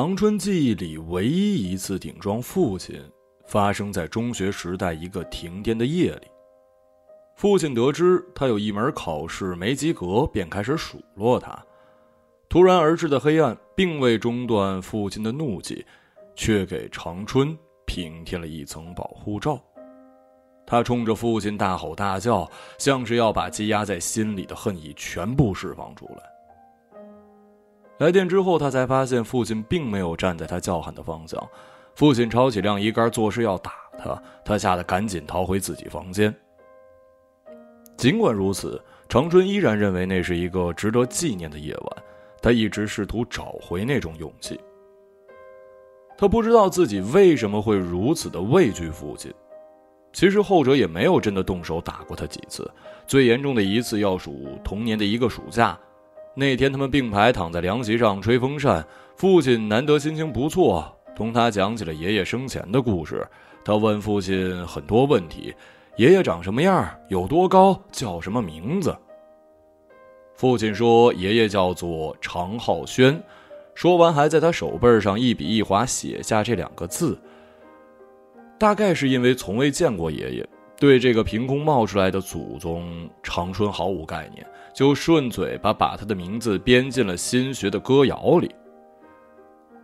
长春记忆里唯一一次顶撞父亲，发生在中学时代一个停电的夜里。父亲得知他有一门考试没及格，便开始数落他。突然而至的黑暗并未中断父亲的怒气，却给长春平添了一层保护罩。他冲着父亲大吼大叫，像是要把积压在心里的恨意全部释放出来。来电之后，他才发现父亲并没有站在他叫喊的方向。父亲抄起晾衣杆，作势要打他。他吓得赶紧逃回自己房间。尽管如此，长春依然认为那是一个值得纪念的夜晚。他一直试图找回那种勇气。他不知道自己为什么会如此的畏惧父亲。其实后者也没有真的动手打过他几次。最严重的一次要数童年的一个暑假。那天，他们并排躺在凉席上吹风扇。父亲难得心情不错，同他讲起了爷爷生前的故事。他问父亲很多问题：爷爷长什么样？有多高？叫什么名字？父亲说：“爷爷叫做常浩轩。”说完，还在他手背上一笔一划写下这两个字。大概是因为从未见过爷爷。对这个凭空冒出来的祖宗，长春毫无概念，就顺嘴巴把他的名字编进了新学的歌谣里。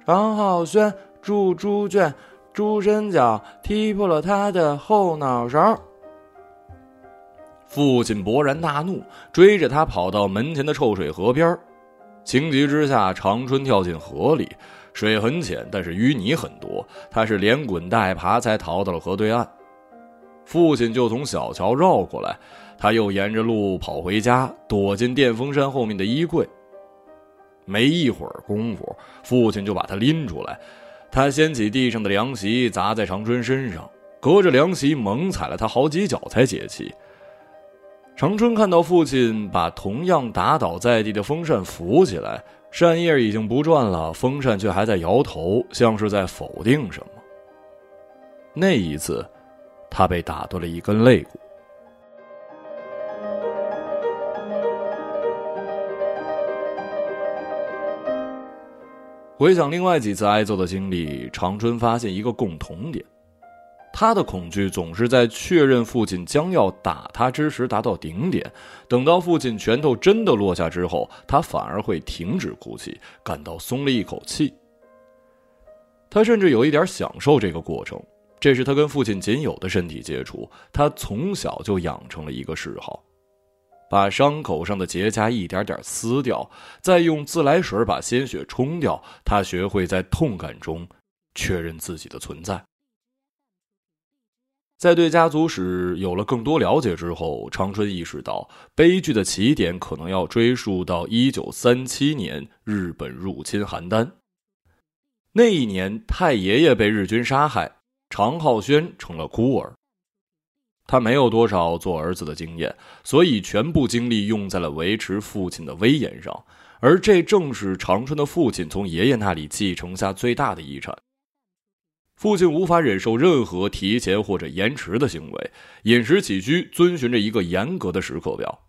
常浩轩住猪圈，猪身脚踢破了他的后脑勺。父亲勃然大怒，追着他跑到门前的臭水河边情急之下，长春跳进河里，水很浅，但是淤泥很多，他是连滚带爬才逃到了河对岸。父亲就从小桥绕过来，他又沿着路跑回家，躲进电风扇后面的衣柜。没一会儿功夫，父亲就把他拎出来，他掀起地上的凉席砸在长春身上，隔着凉席猛踩了他好几脚才解气。长春看到父亲把同样打倒在地的风扇扶起来，扇叶已经不转了，风扇却还在摇头，像是在否定什么。那一次。他被打断了一根肋骨。回想另外几次挨揍的经历，长春发现一个共同点：他的恐惧总是在确认父亲将要打他之时达到顶点，等到父亲拳头真的落下之后，他反而会停止哭泣，感到松了一口气。他甚至有一点享受这个过程。这是他跟父亲仅有的身体接触，他从小就养成了一个嗜好，把伤口上的结痂一点点撕掉，再用自来水把鲜血冲掉。他学会在痛感中确认自己的存在。在对家族史有了更多了解之后，长春意识到悲剧的起点可能要追溯到一九三七年日本入侵邯郸。那一年，太爷爷被日军杀害。常浩轩成了孤儿，他没有多少做儿子的经验，所以全部精力用在了维持父亲的威严上，而这正是长春的父亲从爷爷那里继承下最大的遗产。父亲无法忍受任何提前或者延迟的行为，饮食起居遵循着一个严格的时刻表。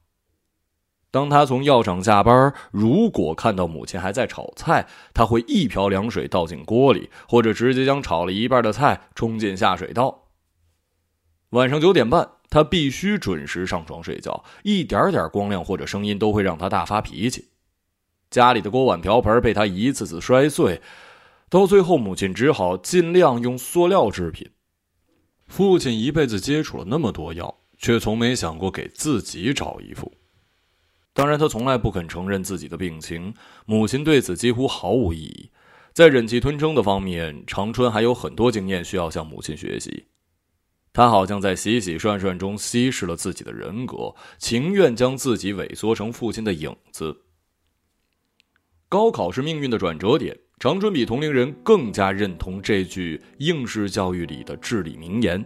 当他从药厂下班，如果看到母亲还在炒菜，他会一瓢凉水倒进锅里，或者直接将炒了一半的菜冲进下水道。晚上九点半，他必须准时上床睡觉，一点点光亮或者声音都会让他大发脾气。家里的锅碗瓢盆被他一次次摔碎，到最后，母亲只好尽量用塑料制品。父亲一辈子接触了那么多药，却从没想过给自己找一副。当然，他从来不肯承认自己的病情。母亲对此几乎毫无异议。在忍气吞声的方面，长春还有很多经验需要向母亲学习。他好像在洗洗涮涮中稀释了自己的人格，情愿将自己萎缩成父亲的影子。高考是命运的转折点。长春比同龄人更加认同这句应试教育里的至理名言。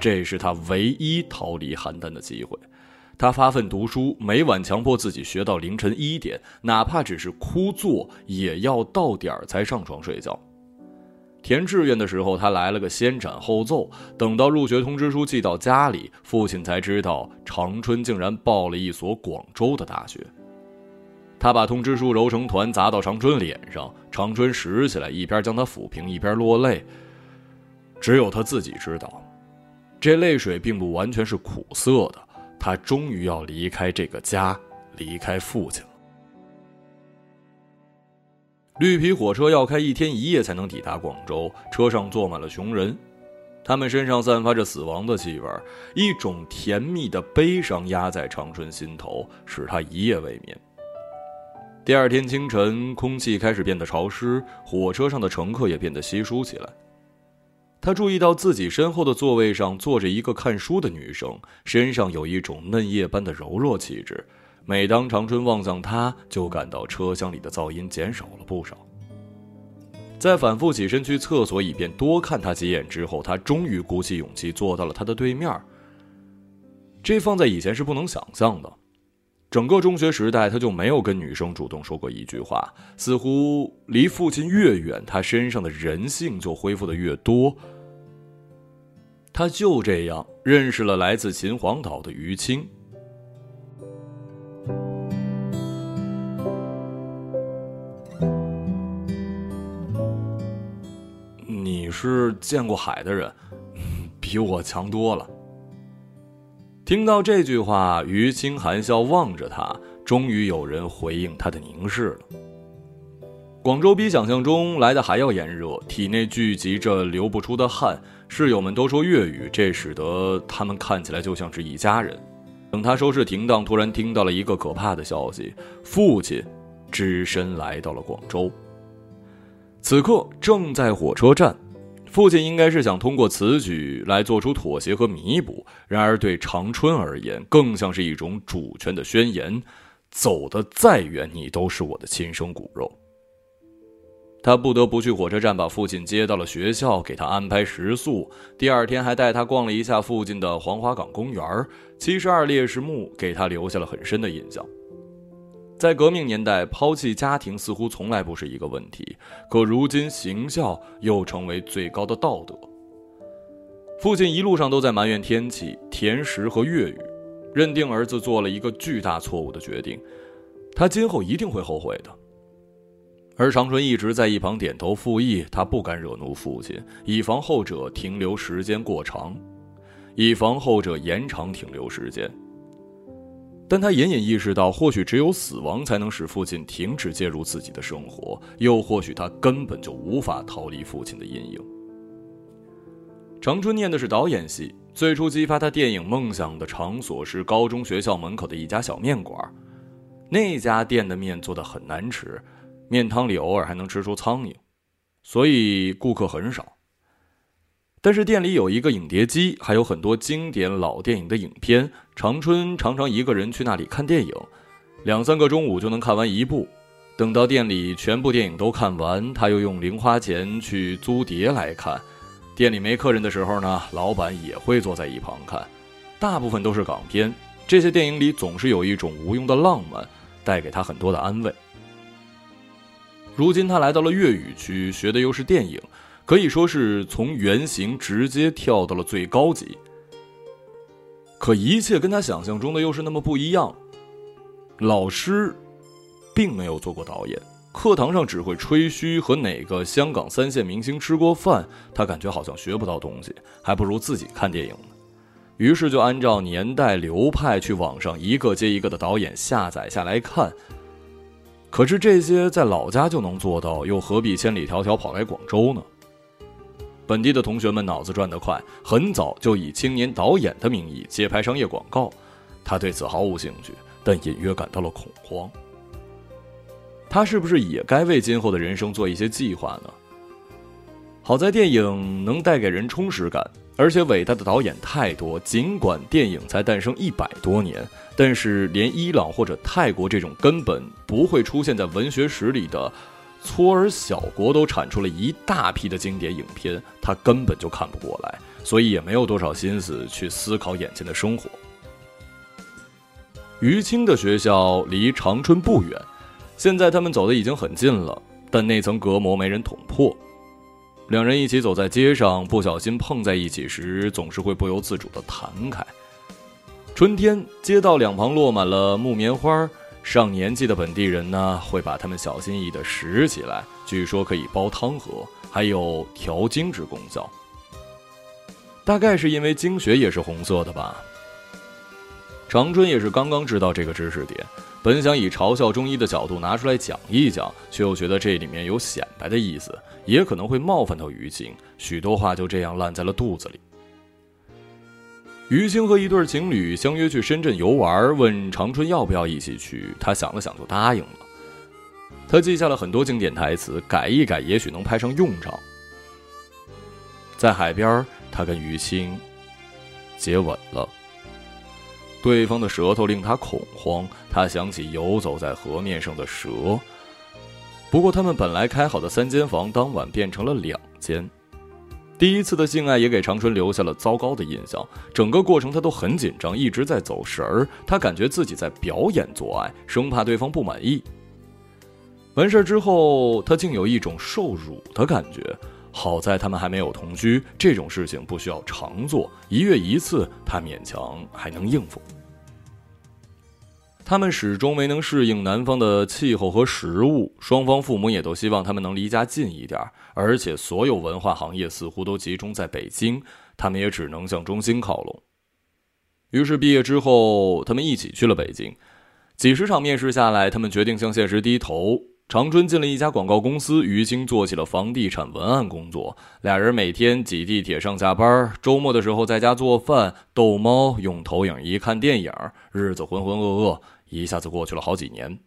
这是他唯一逃离邯郸的机会。他发奋读书，每晚强迫自己学到凌晨一点，哪怕只是枯坐，也要到点儿才上床睡觉。填志愿的时候，他来了个先斩后奏。等到入学通知书寄到家里，父亲才知道长春竟然报了一所广州的大学。他把通知书揉成团砸到长春脸上，长春拾起来，一边将他抚平，一边落泪。只有他自己知道，这泪水并不完全是苦涩的。他终于要离开这个家，离开父亲了。绿皮火车要开一天一夜才能抵达广州，车上坐满了穷人，他们身上散发着死亡的气味，一种甜蜜的悲伤压在长春心头，使他一夜未眠。第二天清晨，空气开始变得潮湿，火车上的乘客也变得稀疏起来。他注意到自己身后的座位上坐着一个看书的女生，身上有一种嫩叶般的柔弱气质。每当长春望向她，就感到车厢里的噪音减少了不少。在反复起身去厕所以便多看她几眼之后，他终于鼓起勇气坐到了她的对面。这放在以前是不能想象的。整个中学时代，他就没有跟女生主动说过一句话。似乎离父亲越远，他身上的人性就恢复的越多。他就这样认识了来自秦皇岛的于青。你是见过海的人，比我强多了。听到这句话，于青含笑望着他，终于有人回应他的凝视了。广州比想象中来的还要炎热，体内聚集着流不出的汗。室友们都说粤语，这使得他们看起来就像是一家人。等他收拾停当，突然听到了一个可怕的消息：父亲只身来到了广州。此刻正在火车站。父亲应该是想通过此举来做出妥协和弥补，然而对长春而言，更像是一种主权的宣言。走得再远，你都是我的亲生骨肉。他不得不去火车站把父亲接到了学校，给他安排食宿。第二天还带他逛了一下附近的黄花岗公园七十二烈士墓给他留下了很深的印象。在革命年代，抛弃家庭似乎从来不是一个问题，可如今行孝又成为最高的道德。父亲一路上都在埋怨天气、甜食和粤语，认定儿子做了一个巨大错误的决定，他今后一定会后悔的。而长春一直在一旁点头附议，他不敢惹怒父亲，以防后者停留时间过长，以防后者延长停留时间。但他隐隐意识到，或许只有死亡才能使父亲停止介入自己的生活，又或许他根本就无法逃离父亲的阴影。长春念的是导演系，最初激发他电影梦想的场所是高中学校门口的一家小面馆，那家店的面做的很难吃，面汤里偶尔还能吃出苍蝇，所以顾客很少。但是店里有一个影碟机，还有很多经典老电影的影片。长春常常一个人去那里看电影，两三个中午就能看完一部。等到店里全部电影都看完，他又用零花钱去租碟来看。店里没客人的时候呢，老板也会坐在一旁看。大部分都是港片，这些电影里总是有一种无用的浪漫，带给他很多的安慰。如今他来到了粤语区，学的又是电影。可以说是从原型直接跳到了最高级，可一切跟他想象中的又是那么不一样。老师并没有做过导演，课堂上只会吹嘘和哪个香港三线明星吃过饭，他感觉好像学不到东西，还不如自己看电影呢。于是就按照年代流派去网上一个接一个的导演下载下来看。可是这些在老家就能做到，又何必千里迢迢跑来广州呢？本地的同学们脑子转得快，很早就以青年导演的名义接拍商业广告。他对此毫无兴趣，但隐约感到了恐慌。他是不是也该为今后的人生做一些计划呢？好在电影能带给人充实感，而且伟大的导演太多。尽管电影才诞生一百多年，但是连伊朗或者泰国这种根本不会出现在文学史里的。搓儿小国都产出了一大批的经典影片，他根本就看不过来，所以也没有多少心思去思考眼前的生活。于青的学校离长春不远，现在他们走的已经很近了，但那层隔膜没人捅破。两人一起走在街上，不小心碰在一起时，总是会不由自主的弹开。春天，街道两旁落满了木棉花。上年纪的本地人呢，会把它们小心翼翼地拾起来，据说可以煲汤喝，还有调经之功效。大概是因为经血也是红色的吧。长春也是刚刚知道这个知识点，本想以嘲笑中医的角度拿出来讲一讲，却又觉得这里面有显摆的意思，也可能会冒犯到于青，许多话就这样烂在了肚子里。于青和一对情侣相约去深圳游玩，问长春要不要一起去，他想了想就答应了。他记下了很多经典台词，改一改也许能派上用场。在海边，他跟于青接吻了。对方的舌头令他恐慌，他想起游走在河面上的蛇。不过，他们本来开好的三间房，当晚变成了两间。第一次的性爱也给长春留下了糟糕的印象，整个过程他都很紧张，一直在走神儿。他感觉自己在表演做爱，生怕对方不满意。完事儿之后，他竟有一种受辱的感觉。好在他们还没有同居，这种事情不需要常做，一月一次，他勉强还能应付。他们始终没能适应南方的气候和食物，双方父母也都希望他们能离家近一点，而且所有文化行业似乎都集中在北京，他们也只能向中心靠拢。于是毕业之后，他们一起去了北京，几十场面试下来，他们决定向现实低头。长春进了一家广告公司，于青做起了房地产文案工作。俩人每天挤地铁上下班，周末的时候在家做饭、逗猫、用投影仪看电影，日子浑浑噩噩，一下子过去了好几年。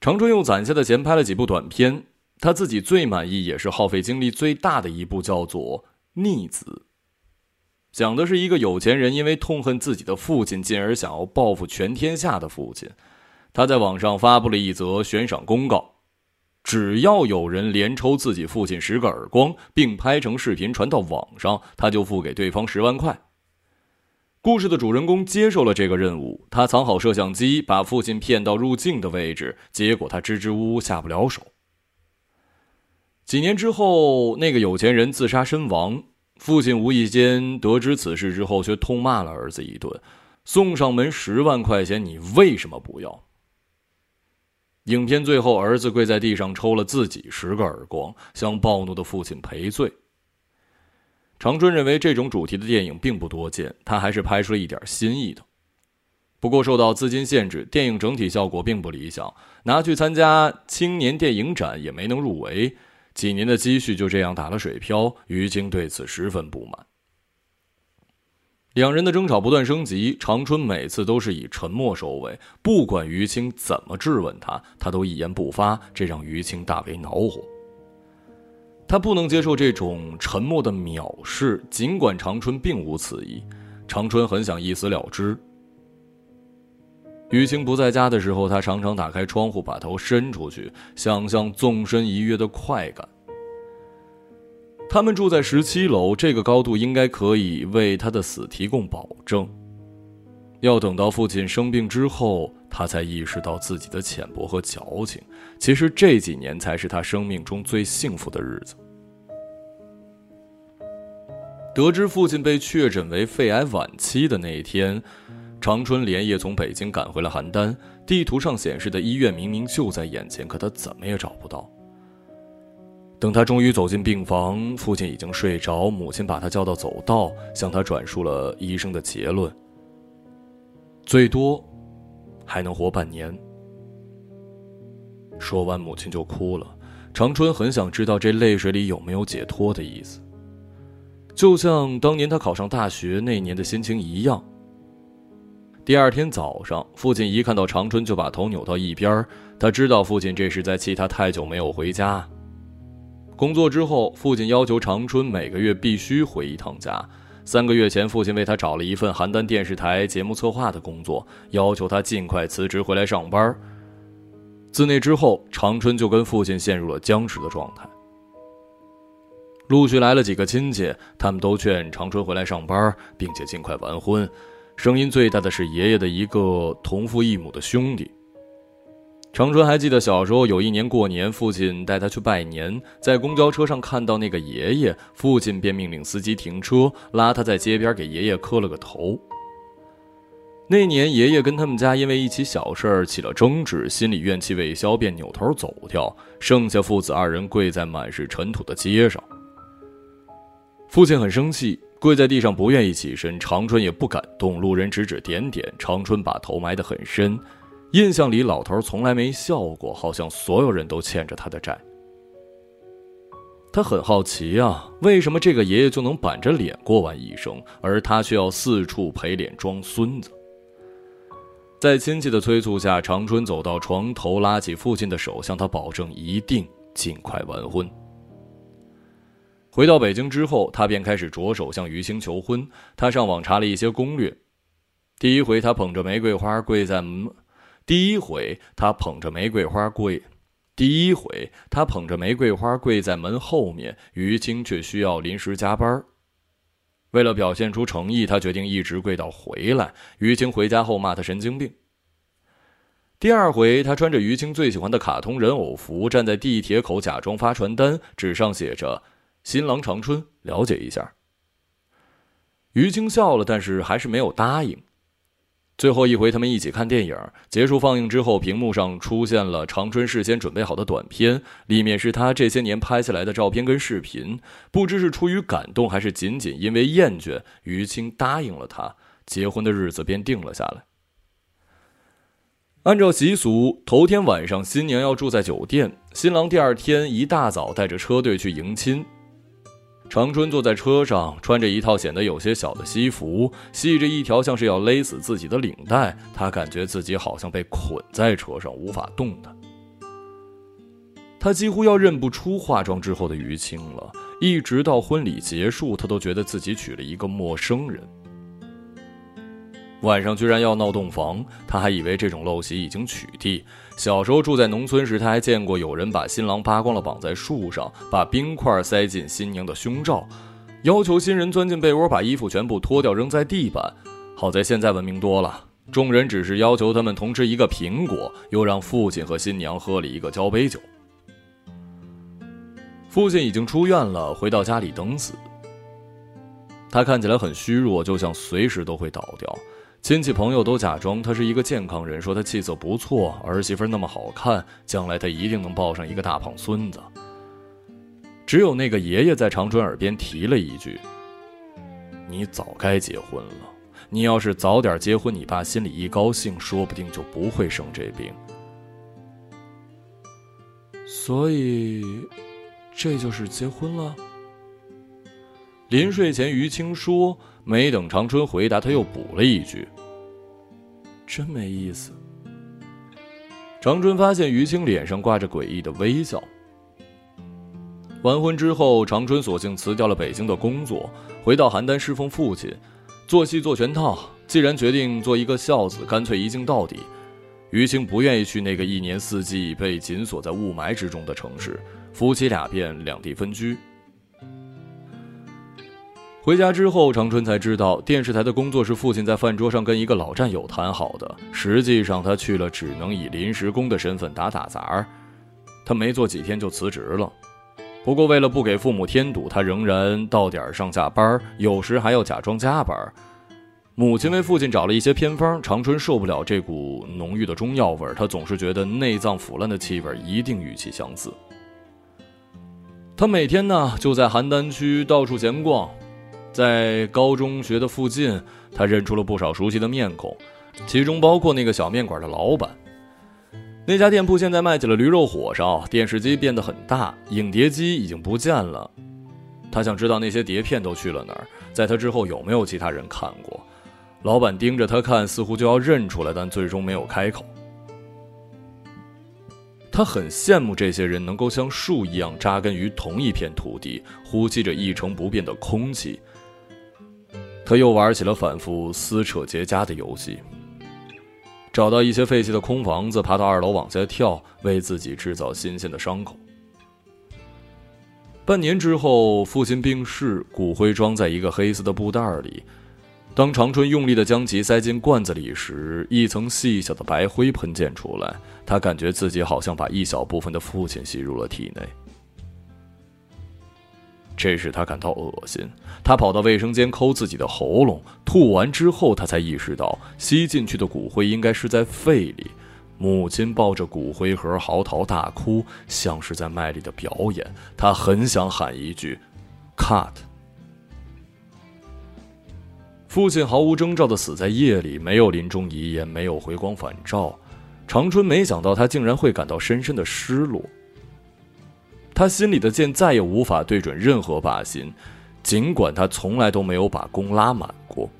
长春用攒下的钱拍了几部短片，他自己最满意也是耗费精力最大的一部，叫做《逆子》，讲的是一个有钱人因为痛恨自己的父亲，进而想要报复全天下的父亲。他在网上发布了一则悬赏公告，只要有人连抽自己父亲十个耳光，并拍成视频传到网上，他就付给对方十万块。故事的主人公接受了这个任务，他藏好摄像机，把父亲骗到入镜的位置，结果他支支吾吾下不了手。几年之后，那个有钱人自杀身亡，父亲无意间得知此事之后，却痛骂了儿子一顿，送上门十万块钱，你为什么不要？影片最后，儿子跪在地上抽了自己十个耳光，向暴怒的父亲赔罪。长春认为这种主题的电影并不多见，他还是拍出了一点新意的。不过受到资金限制，电影整体效果并不理想，拿去参加青年电影展也没能入围，几年的积蓄就这样打了水漂。于晶对此十分不满。两人的争吵不断升级，长春每次都是以沉默收尾。不管于青怎么质问他，他都一言不发，这让于青大为恼火。他不能接受这种沉默的藐视，尽管长春并无此意。长春很想一死了之。于青不在家的时候，他常常打开窗户，把头伸出去，想象纵身一跃的快感。他们住在十七楼，这个高度应该可以为他的死提供保证。要等到父亲生病之后，他才意识到自己的浅薄和矫情。其实这几年才是他生命中最幸福的日子。得知父亲被确诊为肺癌晚期的那一天，长春连夜从北京赶回了邯郸。地图上显示的医院明明就在眼前，可他怎么也找不到。等他终于走进病房，父亲已经睡着。母亲把他叫到走道，向他转述了医生的结论：最多还能活半年。说完，母亲就哭了。长春很想知道这泪水里有没有解脱的意思，就像当年他考上大学那年的心情一样。第二天早上，父亲一看到长春就把头扭到一边，他知道父亲这是在气他太久没有回家。工作之后，父亲要求长春每个月必须回一趟家。三个月前，父亲为他找了一份邯郸电视台节目策划的工作，要求他尽快辞职回来上班。自那之后，长春就跟父亲陷入了僵持的状态。陆续来了几个亲戚，他们都劝长春回来上班，并且尽快完婚。声音最大的是爷爷的一个同父异母的兄弟。长春还记得小时候有一年过年，父亲带他去拜年，在公交车上看到那个爷爷，父亲便命令司机停车，拉他在街边给爷爷磕了个头。那年，爷爷跟他们家因为一起小事儿起了争执，心里怨气未消，便扭头走掉，剩下父子二人跪在满是尘土的街上。父亲很生气，跪在地上不愿意起身，长春也不敢动。路人指指点点，长春把头埋得很深。印象里，老头从来没笑过，好像所有人都欠着他的债。他很好奇啊，为什么这个爷爷就能板着脸过完一生，而他却要四处赔脸装孙子？在亲戚的催促下，长春走到床头，拉起父亲的手，向他保证一定尽快完婚。回到北京之后，他便开始着手向于青求婚。他上网查了一些攻略。第一回，他捧着玫瑰花跪在门；第一回，他捧着玫瑰花跪；第一回，他捧着玫瑰花跪在门后面，于青却需要临时加班。为了表现出诚意，他决定一直跪到回来。于青回家后骂他神经病。第二回，他穿着于青最喜欢的卡通人偶服，站在地铁口假装发传单，纸上写着“新郎长春，了解一下”。于青笑了，但是还是没有答应。最后一回，他们一起看电影。结束放映之后，屏幕上出现了长春事先准备好的短片，里面是他这些年拍下来的照片跟视频。不知是出于感动，还是仅仅因为厌倦，于青答应了他，结婚的日子便定了下来。按照习俗，头天晚上新娘要住在酒店，新郎第二天一大早带着车队去迎亲。长春坐在车上，穿着一套显得有些小的西服，系着一条像是要勒死自己的领带。他感觉自己好像被捆在车上，无法动弹。他几乎要认不出化妆之后的于青了。一直到婚礼结束，他都觉得自己娶了一个陌生人。晚上居然要闹洞房，他还以为这种陋习已经取缔。小时候住在农村时，他还见过有人把新郎扒光了绑在树上，把冰块塞进新娘的胸罩，要求新人钻进被窝把衣服全部脱掉扔在地板。好在现在文明多了，众人只是要求他们同吃一个苹果，又让父亲和新娘喝了一个交杯酒。父亲已经出院了，回到家里等死。他看起来很虚弱，就像随时都会倒掉。亲戚朋友都假装他是一个健康人，说他气色不错，儿媳妇那么好看，将来他一定能抱上一个大胖孙子。只有那个爷爷在长春耳边提了一句：“你早该结婚了，你要是早点结婚，你爸心里一高兴，说不定就不会生这病。”所以，这就是结婚了。临睡前，于青说。没等长春回答，他又补了一句：“真没意思。”长春发现于青脸上挂着诡异的微笑。完婚之后，长春索性辞掉了北京的工作，回到邯郸侍奉父亲，做戏做全套。既然决定做一个孝子，干脆一镜到底。于青不愿意去那个一年四季被紧锁在雾霾之中的城市，夫妻俩便两地分居。回家之后，长春才知道电视台的工作是父亲在饭桌上跟一个老战友谈好的。实际上，他去了只能以临时工的身份打打杂儿。他没做几天就辞职了。不过，为了不给父母添堵，他仍然到点上下班，有时还要假装加班。母亲为父亲找了一些偏方，长春受不了这股浓郁的中药味儿，他总是觉得内脏腐烂的气味一定与其相似。他每天呢就在邯郸区到处闲逛。在高中学的附近，他认出了不少熟悉的面孔，其中包括那个小面馆的老板。那家店铺现在卖起了驴肉火烧，电视机变得很大，影碟机已经不见了。他想知道那些碟片都去了哪儿，在他之后有没有其他人看过。老板盯着他看，似乎就要认出来，但最终没有开口。他很羡慕这些人能够像树一样扎根于同一片土地，呼吸着一成不变的空气。他又玩起了反复撕扯结痂的游戏，找到一些废弃的空房子，爬到二楼往下跳，为自己制造新鲜的伤口。半年之后，父亲病逝，骨灰装在一个黑色的布袋里。当长春用力的将其塞进罐子里时，一层细小的白灰喷溅出来，他感觉自己好像把一小部分的父亲吸入了体内。这使他感到恶心。他跑到卫生间抠自己的喉咙，吐完之后，他才意识到吸进去的骨灰应该是在肺里。母亲抱着骨灰盒嚎啕大哭，像是在卖力的表演。他很想喊一句 “cut”。父亲毫无征兆的死在夜里，没有临终遗言，没有回光返照。长春没想到他竟然会感到深深的失落。他心里的剑再也无法对准任何靶心，尽管他从来都没有把弓拉满过。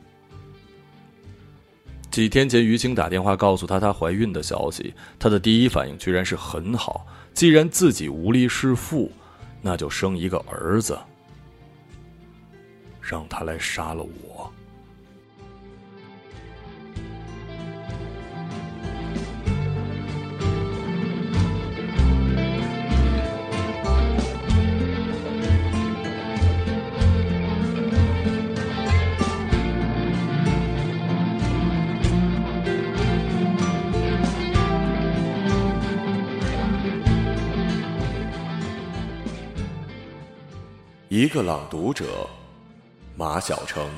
几天前，于青打电话告诉他她怀孕的消息，他的第一反应居然是很好。既然自己无力弑父，那就生一个儿子，让他来杀了我。一个朗读者，马晓成。